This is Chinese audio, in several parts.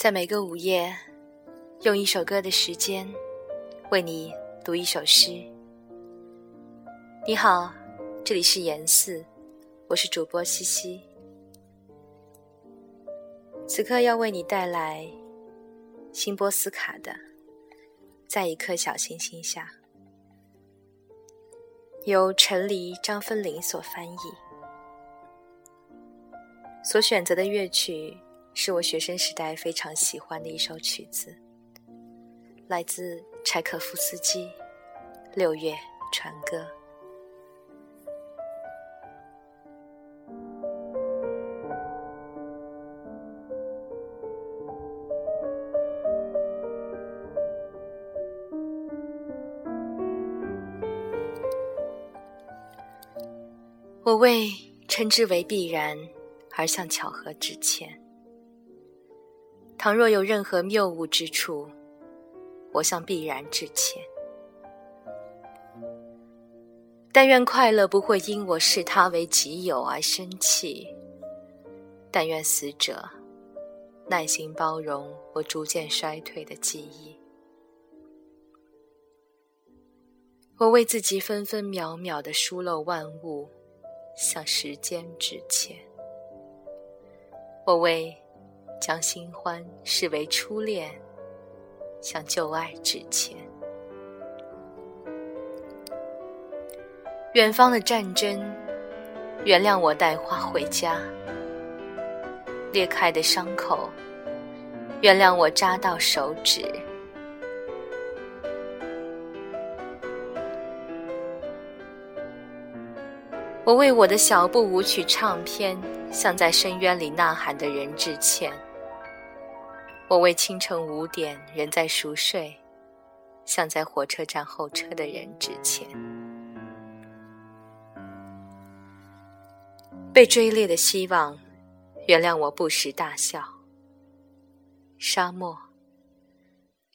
在每个午夜，用一首歌的时间，为你读一首诗。你好，这里是严四，我是主播西西。此刻要为你带来辛波斯卡的《在一颗小行星下》，由陈黎、张芬玲所翻译。所选择的乐曲。是我学生时代非常喜欢的一首曲子，来自柴可夫斯基《六月船歌》。我为称之为必然而向巧合致歉。倘若有任何谬误之处，我向必然致歉。但愿快乐不会因我视他为己有而生气。但愿死者耐心包容我逐渐衰退的记忆。我为自己分分秒秒的疏漏万物，向时间致歉。我为。将新欢视为初恋，向旧爱致歉。远方的战争，原谅我带花回家。裂开的伤口，原谅我扎到手指。我为我的小步舞曲唱片，向在深渊里呐喊的人致歉。我为清晨五点仍在熟睡，向在火车站候车的人致歉。被追猎的希望，原谅我不时大笑。沙漠，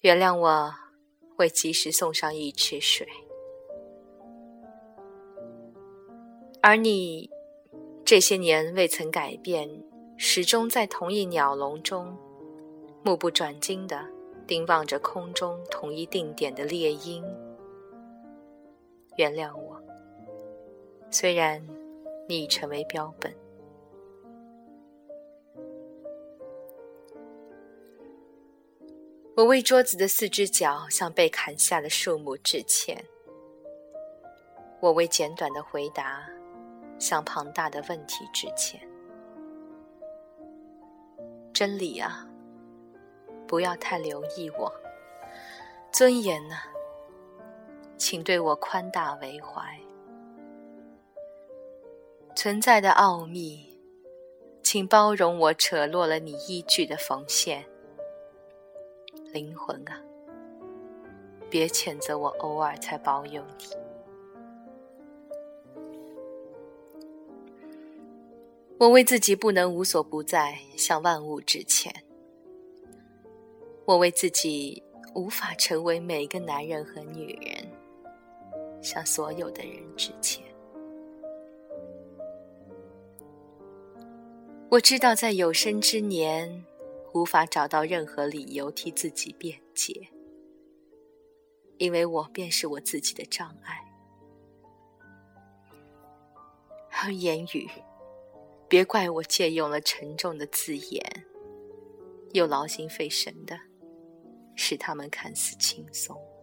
原谅我未及时送上一池水。而你，这些年未曾改变，始终在同一鸟笼中。目不转睛地盯望着空中统一定点的猎鹰，原谅我。虽然你已成为标本，我为桌子的四只脚向被砍下的树木致歉。我为简短的回答向庞大的问题致歉。真理啊！不要太留意我，尊严呢？请对我宽大为怀。存在的奥秘，请包容我扯落了你依据的缝线。灵魂啊，别谴责我偶尔才保有你。我为自己不能无所不在向万物致歉。我为自己无法成为每个男人和女人，向所有的人致歉。我知道在有生之年，无法找到任何理由替自己辩解，因为我便是我自己的障碍。而言语，别怪我借用了沉重的字眼，又劳心费神的。使他们看似轻松。